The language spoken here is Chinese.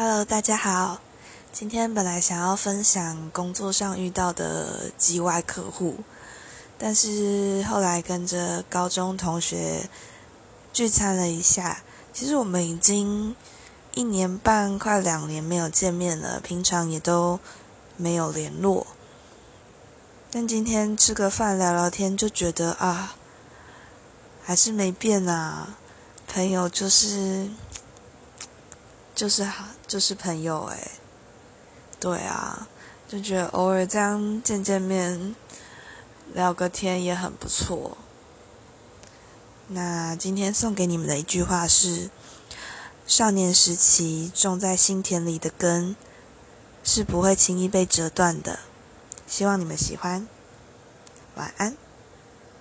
Hello，大家好。今天本来想要分享工作上遇到的机外客户，但是后来跟着高中同学聚餐了一下，其实我们已经一年半快两年没有见面了，平常也都没有联络。但今天吃个饭聊聊天，就觉得啊，还是没变啊，朋友就是。就是就是朋友哎，对啊，就觉得偶尔这样见见面，聊个天也很不错。那今天送给你们的一句话是：少年时期种在心田里的根，是不会轻易被折断的。希望你们喜欢，晚安。